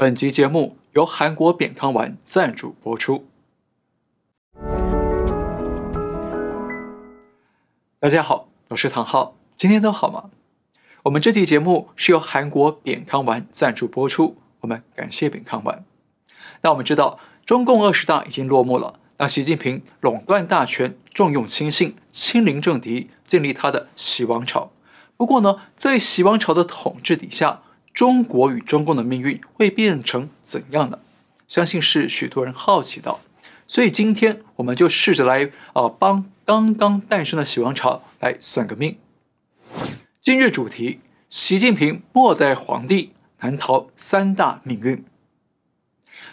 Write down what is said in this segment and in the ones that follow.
本集节目由韩国扁康丸赞助播出。大家好，我是唐浩，今天都好吗？我们这期节目是由韩国扁康丸赞助播出，我们感谢扁康丸。那我们知道，中共二十大已经落幕了，那习近平垄断大权，重用亲信，亲临政敌，建立他的习王朝。不过呢，在习王朝的统治底下，中国与中共的命运会变成怎样呢？相信是许多人好奇的，所以今天我们就试着来啊、呃、帮刚刚诞生的习王朝来算个命。今日主题：习近平末代皇帝难逃三大命运。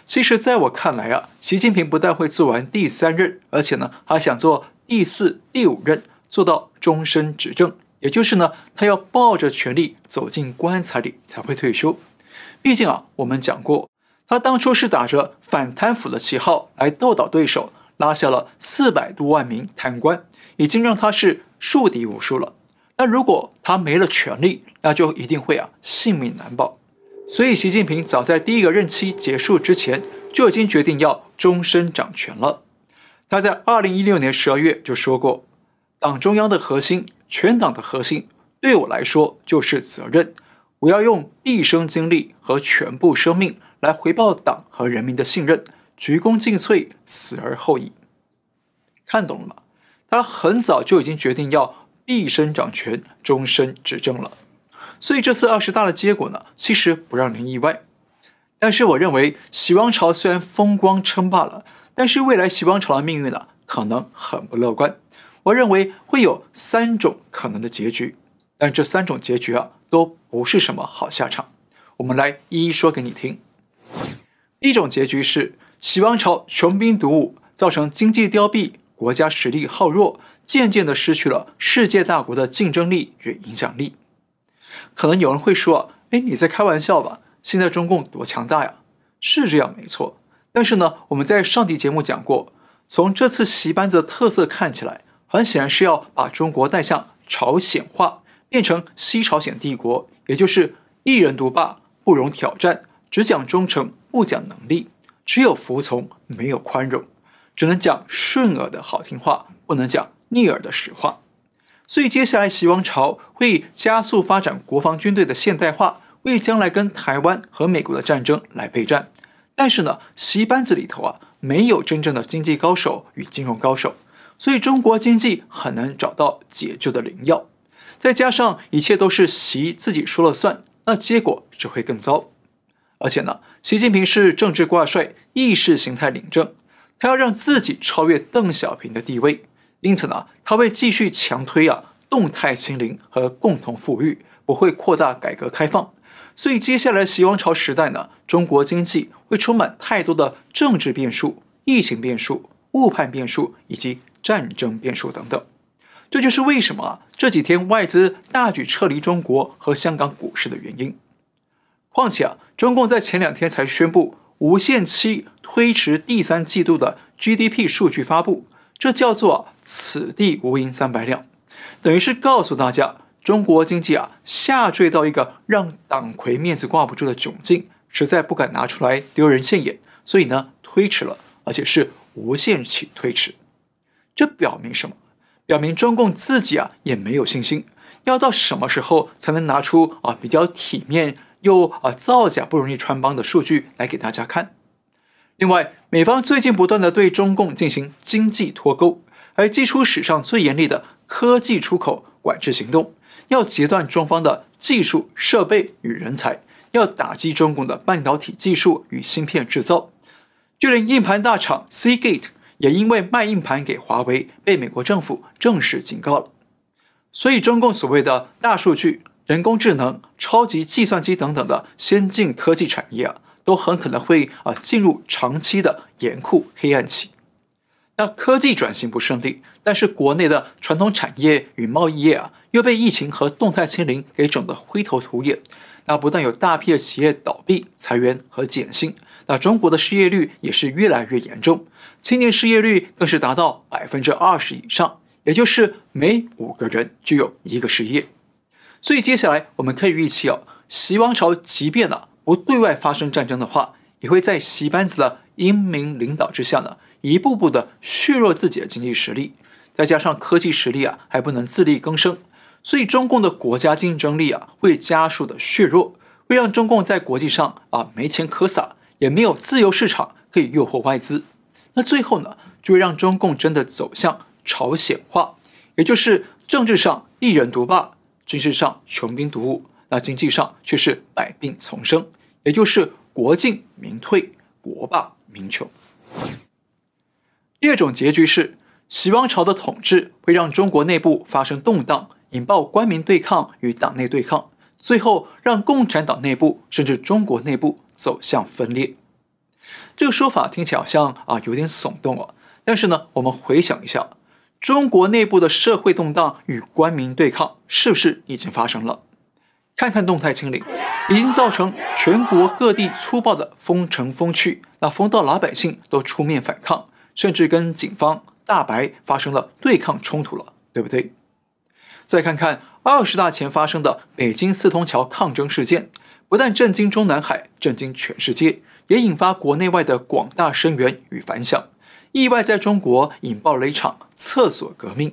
其实，在我看来啊，习近平不但会做完第三任，而且呢，还想做第四、第五任，做到终身执政。也就是呢，他要抱着权力走进棺材里才会退休。毕竟啊，我们讲过，他当初是打着反贪腐的旗号来斗倒对手，拉下了四百多万名贪官，已经让他是树敌无数了。那如果他没了权力，那就一定会啊性命难保。所以，习近平早在第一个任期结束之前，就已经决定要终身掌权了。他在二零一六年十二月就说过，党中央的核心。全党的核心对我来说就是责任，我要用毕生精力和全部生命来回报党和人民的信任，鞠躬尽瘁，死而后已。看懂了吗？他很早就已经决定要毕生掌权，终身执政了。所以这次二十大的结果呢，其实不让人意外。但是我认为，习王朝虽然风光称霸了，但是未来习王朝的命运呢，可能很不乐观。我认为会有三种可能的结局，但这三种结局啊，都不是什么好下场。我们来一一说给你听。一种结局是齐王朝穷兵黩武，造成经济凋敝，国家实力耗弱，渐渐的失去了世界大国的竞争力与影响力。可能有人会说：“哎，你在开玩笑吧？现在中共多强大呀？”是这样没错。但是呢，我们在上集节目讲过，从这次习班子的特色看起来。很显然是要把中国带向朝鲜化，变成西朝鲜帝国，也就是一人独霸，不容挑战，只讲忠诚，不讲能力，只有服从，没有宽容，只能讲顺耳的好听话，不能讲逆耳的实话。所以接下来习王朝会加速发展国防军队的现代化，为将来跟台湾和美国的战争来备战。但是呢，习班子里头啊，没有真正的经济高手与金融高手。所以中国经济很难找到解救的灵药，再加上一切都是习自己说了算，那结果只会更糟。而且呢，习近平是政治挂帅、意识形态领政，他要让自己超越邓小平的地位，因此呢，他会继续强推啊动态清零和共同富裕，不会扩大改革开放。所以接下来习王朝时代呢，中国经济会充满太多的政治变数、疫情变数、误判变数以及。战争变数等等，这就是为什么这几天外资大举撤离中国和香港股市的原因。况且啊，中共在前两天才宣布无限期推迟第三季度的 GDP 数据发布，这叫做“此地无银三百两”，等于是告诉大家，中国经济啊下坠到一个让党魁面子挂不住的窘境，实在不敢拿出来丢人现眼，所以呢推迟了，而且是无限期推迟。这表明什么？表明中共自己啊也没有信心，要到什么时候才能拿出啊比较体面又啊造假不容易穿帮的数据来给大家看？另外，美方最近不断的对中共进行经济脱钩，还祭出史上最严厉的科技出口管制行动，要截断中方的技术设备与人才，要打击中共的半导体技术与芯片制造，就连硬盘大厂 Seagate。也因为卖硬盘给华为，被美国政府正式警告了。所以，中共所谓的大数据、人工智能、超级计算机等等的先进科技产业啊，都很可能会啊进入长期的严酷黑暗期。那科技转型不顺利，但是国内的传统产业与贸易业啊，又被疫情和动态清零给整得灰头土脸。那不但有大批的企业倒闭、裁员和减薪，那中国的失业率也是越来越严重。青年失业率更是达到百分之二十以上，也就是每五个人就有一个失业。所以接下来我们可以预期哦，习王朝即便呢不对外发生战争的话，也会在习班子的英明领导之下呢，一步步的削弱自己的经济实力，再加上科技实力啊还不能自力更生，所以中共的国家竞争力啊会加速的削弱，会让中共在国际上啊没钱可撒，也没有自由市场可以诱惑外资。那最后呢，就会让中共真的走向朝鲜化，也就是政治上一人独霸，军事上穷兵黩武，那经济上却是百病丛生，也就是国进民退，国霸民穷。第二种结局是，习王朝的统治会让中国内部发生动荡，引爆官民对抗与党内对抗，最后让共产党内部甚至中国内部走向分裂。这个说法听起来好像啊有点耸动哦，但是呢，我们回想一下。中国内部的社会动荡与官民对抗是不是已经发生了？看看动态清零，已经造成全国各地粗暴的封城封区，那封到老百姓都出面反抗，甚至跟警方大白发生了对抗冲突了，对不对？再看看二十大前发生的北京四通桥抗争事件，不但震惊中南海，震惊全世界，也引发国内外的广大声援与反响。意外在中国引爆了一场厕所革命。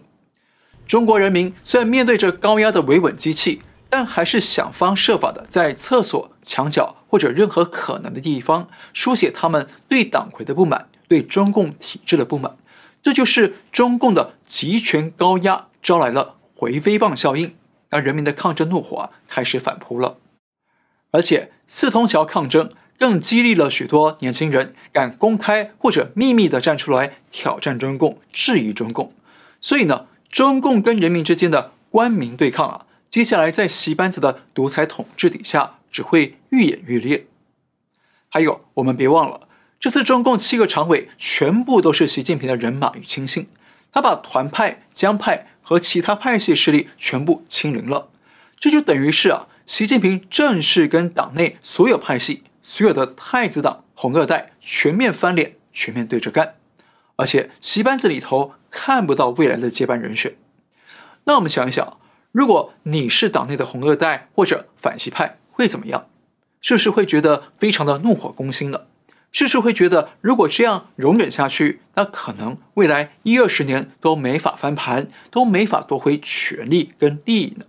中国人民虽然面对着高压的维稳机器，但还是想方设法的在厕所、墙角或者任何可能的地方书写他们对党魁的不满、对中共体制的不满。这就是中共的集权高压招来了回飞棒效应，让人民的抗争怒火开始反扑了。而且四通桥抗争。更激励了许多年轻人敢公开或者秘密地站出来挑战中共、质疑中共。所以呢，中共跟人民之间的官民对抗啊，接下来在习班子的独裁统治底下，只会愈演愈烈。还有，我们别忘了，这次中共七个常委全部都是习近平的人马与亲信，他把团派、江派和其他派系势力全部清零了。这就等于是啊，习近平正式跟党内所有派系。所有的太子党、红二代全面翻脸，全面对着干，而且习班子里头看不到未来的接班人选。那我们想一想，如果你是党内的红二代或者反习派，会怎么样？是不是会觉得非常的怒火攻心呢？是不是会觉得如果这样容忍下去，那可能未来一二十年都没法翻盘，都没法夺回权力跟利益呢？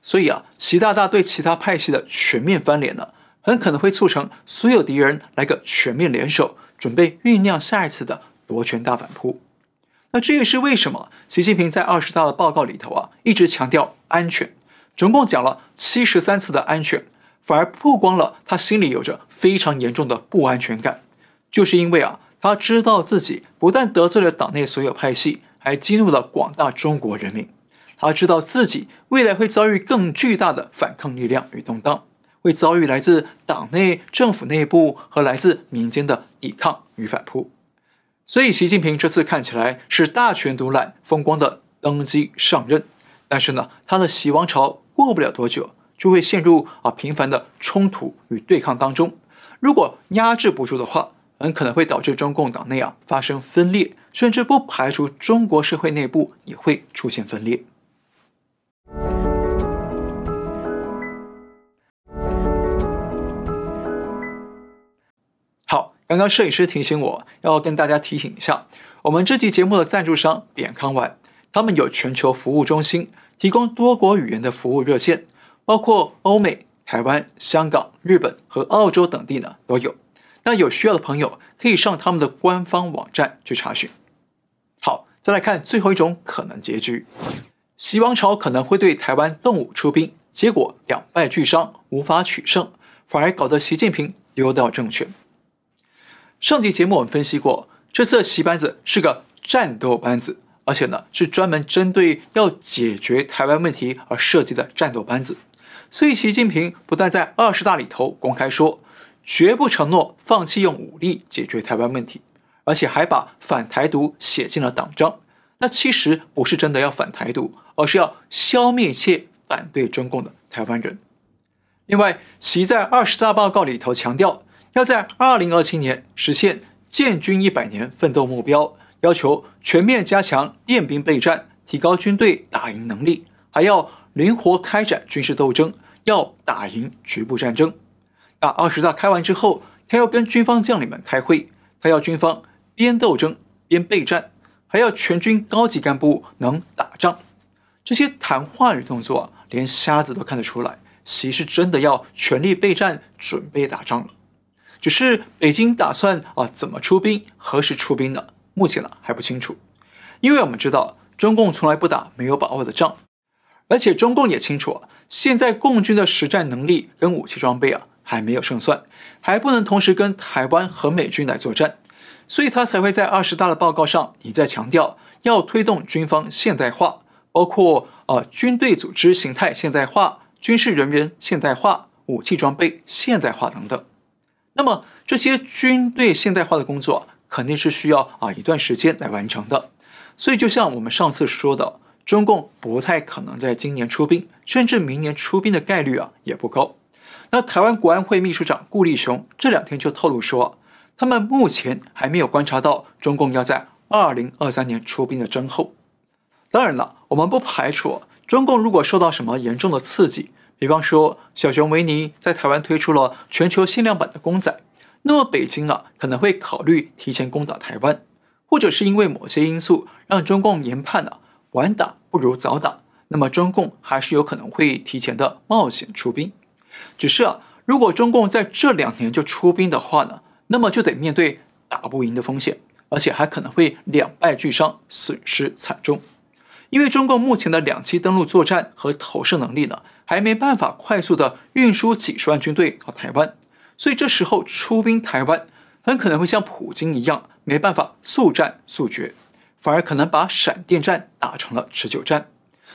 所以啊，习大大对其他派系的全面翻脸呢？很可能会促成所有敌人来个全面联手，准备酝酿下一次的夺权大反扑。那这也是为什么习近平在二十大的报告里头啊，一直强调安全，总共讲了七十三次的安全，反而曝光了他心里有着非常严重的不安全感，就是因为啊，他知道自己不但得罪了党内所有派系，还激怒了广大中国人民，他知道自己未来会遭遇更巨大的反抗力量与动荡。会遭遇来自党内、政府内部和来自民间的抵抗与反扑，所以习近平这次看起来是大权独揽、风光的登基上任，但是呢，他的习王朝过不了多久就会陷入啊频繁的冲突与对抗当中。如果压制不住的话，很可能会导致中共党内啊发生分裂，甚至不排除中国社会内部也会出现分裂。刚刚摄影师提醒我要跟大家提醒一下，我们这期节目的赞助商扁康丸，他们有全球服务中心，提供多国语言的服务热线，包括欧美、台湾、香港、日本和澳洲等地呢都有。那有需要的朋友可以上他们的官方网站去查询。好，再来看最后一种可能结局，习王朝可能会对台湾动武出兵，结果两败俱伤，无法取胜，反而搞得习近平丢掉政权。上集节目我们分析过，这次的习班子是个战斗班子，而且呢是专门针对要解决台湾问题而设计的战斗班子。所以习近平不但在二十大里头公开说绝不承诺放弃用武力解决台湾问题，而且还把反台独写进了党章。那其实不是真的要反台独，而是要消灭一切反对中共的台湾人。另外，习在二十大报告里头强调。要在二零二七年实现建军一百年奋斗目标，要求全面加强练兵备战，提高军队打赢能力，还要灵活开展军事斗争，要打赢局部战争。打二十大开完之后，他要跟军方将领们开会，他要军方边斗争边备战，还要全军高级干部能打仗。这些谈话与动作，连瞎子都看得出来，习是真的要全力备战，准备打仗了。只是北京打算啊怎么出兵，何时出兵呢？目前呢还不清楚，因为我们知道中共从来不打没有把握的仗，而且中共也清楚啊，现在共军的实战能力跟武器装备啊还没有胜算，还不能同时跟台湾和美军来作战，所以他才会在二十大的报告上一再强调要推动军方现代化。包括呃军队组织形态现代化、军事人员现代化、武器装备现代化等等。那么这些军队现代化的工作肯定是需要啊一段时间来完成的。所以就像我们上次说的，中共不太可能在今年出兵，甚至明年出兵的概率啊也不高。那台湾国安会秘书长顾立雄这两天就透露说，他们目前还没有观察到中共要在二零二三年出兵的征候。当然了，我们不排除中共如果受到什么严重的刺激，比方说小熊维尼在台湾推出了全球限量版的公仔，那么北京啊可能会考虑提前攻打台湾，或者是因为某些因素让中共研判啊晚打不如早打，那么中共还是有可能会提前的冒险出兵。只是啊，如果中共在这两年就出兵的话呢，那么就得面对打不赢的风险，而且还可能会两败俱伤，损失惨重。因为中共目前的两栖登陆作战和投射能力呢，还没办法快速的运输几十万军队到台湾，所以这时候出兵台湾，很可能会像普京一样，没办法速战速决，反而可能把闪电战打成了持久战。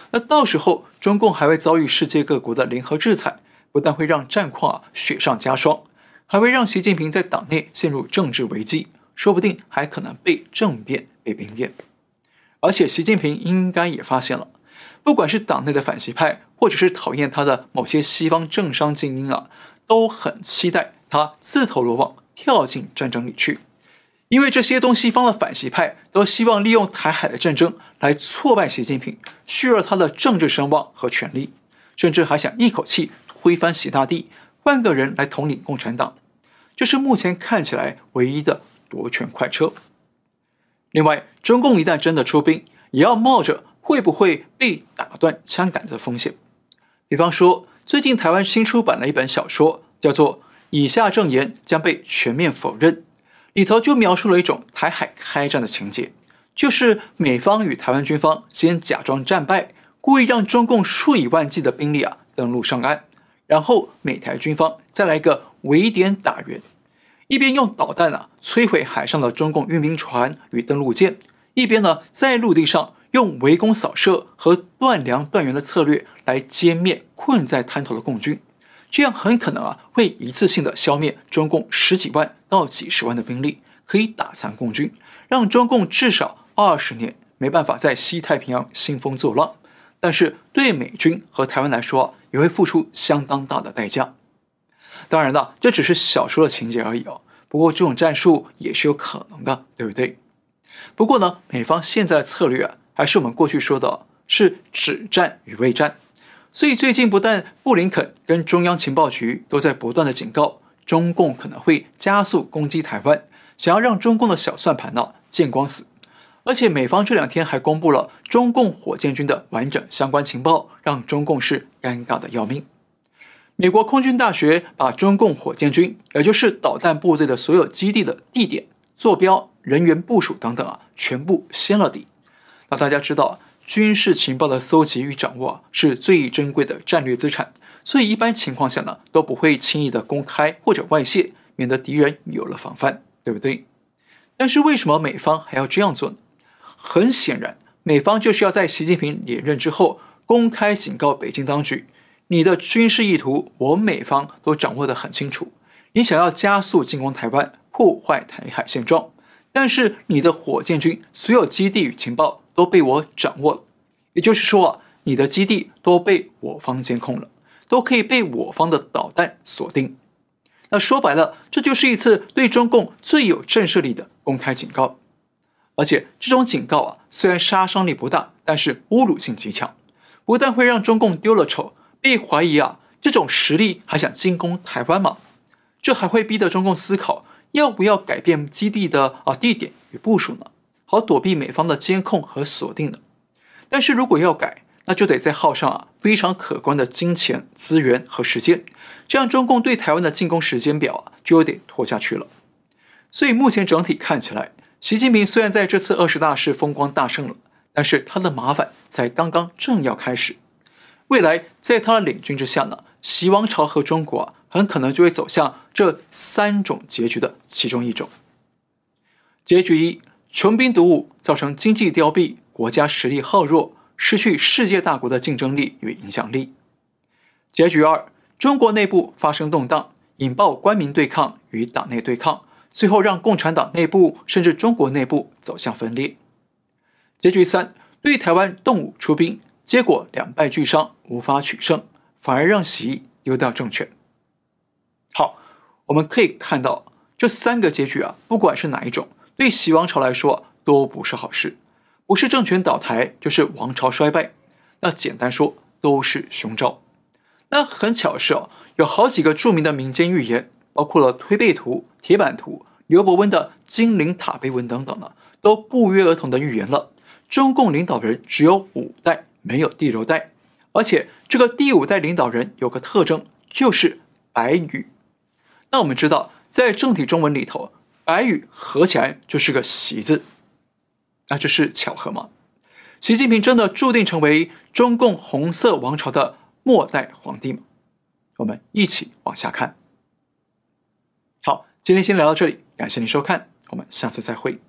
那到时候中共还会遭遇世界各国的联合制裁，不但会让战况啊雪上加霜，还会让习近平在党内陷入政治危机，说不定还可能被政变、被兵变。而且，习近平应该也发现了，不管是党内的反习派，或者是讨厌他的某些西方政商精英啊，都很期待他自投罗网，跳进战争里去。因为这些东西方的反习派都希望利用台海的战争来挫败习近平，削弱他的政治声望和权力，甚至还想一口气推翻习大帝，换个人来统领共产党。这是目前看起来唯一的夺权快车。另外，中共一旦真的出兵，也要冒着会不会被打断枪杆子的风险。比方说，最近台湾新出版了一本小说，叫做《以下证言将被全面否认》，里头就描述了一种台海开战的情节，就是美方与台湾军方先假装战败，故意让中共数以万计的兵力啊登陆上岸，然后美台军方再来一个围点打援。一边用导弹啊摧毁海上的中共运兵船与登陆舰，一边呢在陆地上用围攻扫射和断粮断援的策略来歼灭困在滩头的共军，这样很可能啊会一次性的消灭中共十几万到几十万的兵力，可以打残共军，让中共至少二十年没办法在西太平洋兴风作浪。但是对美军和台湾来说，也会付出相当大的代价。当然了，这只是小说的情节而已哦。不过这种战术也是有可能的，对不对？不过呢，美方现在的策略啊，还是我们过去说的，是止战与未战。所以最近不但布林肯跟中央情报局都在不断的警告，中共可能会加速攻击台湾，想要让中共的小算盘呢见光死。而且美方这两天还公布了中共火箭军的完整相关情报，让中共是尴尬的要命。美国空军大学把中共火箭军，也就是导弹部队的所有基地的地点、坐标、人员部署等等啊，全部掀了底。那大家知道，军事情报的搜集与掌握是最珍贵的战略资产，所以一般情况下呢，都不会轻易的公开或者外泄，免得敌人有了防范，对不对？但是为什么美方还要这样做呢？很显然，美方就是要在习近平连任之后，公开警告北京当局。你的军事意图，我美方都掌握得很清楚。你想要加速进攻台湾，破坏台海现状，但是你的火箭军所有基地与情报都被我掌握了。也就是说啊，你的基地都被我方监控了，都可以被我方的导弹锁定。那说白了，这就是一次对中共最有震慑力的公开警告。而且这种警告啊，虽然杀伤力不大，但是侮辱性极强，不但会让中共丢了丑。被怀疑啊，这种实力还想进攻台湾吗？这还会逼得中共思考要不要改变基地的啊地点与部署呢？好躲避美方的监控和锁定的。但是如果要改，那就得再耗上啊非常可观的金钱、资源和时间，这样中共对台湾的进攻时间表啊就有点拖下去了。所以目前整体看起来，习近平虽然在这次二十大是风光大胜了，但是他的麻烦才刚刚正要开始。未来在他的领军之下呢，习王朝和中国啊，很可能就会走向这三种结局的其中一种。结局一：穷兵黩武，造成经济凋敝，国家实力耗弱，失去世界大国的竞争力与影响力。结局二：中国内部发生动荡，引爆官民对抗与党内对抗，最后让共产党内部甚至中国内部走向分裂。结局三：对台湾动武出兵。结果两败俱伤，无法取胜，反而让习丢掉政权。好，我们可以看到这三个结局啊，不管是哪一种，对习王朝来说都不是好事，不是政权倒台，就是王朝衰败。那简单说，都是凶兆。那很巧是哦，有好几个著名的民间预言，包括了推背图、铁板图、刘伯温的金陵塔碑文等等呢，都不约而同的预言了中共领导人只有五代。没有第六代，而且这个第五代领导人有个特征，就是白羽。那我们知道，在正体中文里头，白羽合起来就是个“习”字，那这是巧合吗？习近平真的注定成为中共红色王朝的末代皇帝吗？我们一起往下看。好，今天先聊到这里，感谢您收看，我们下次再会。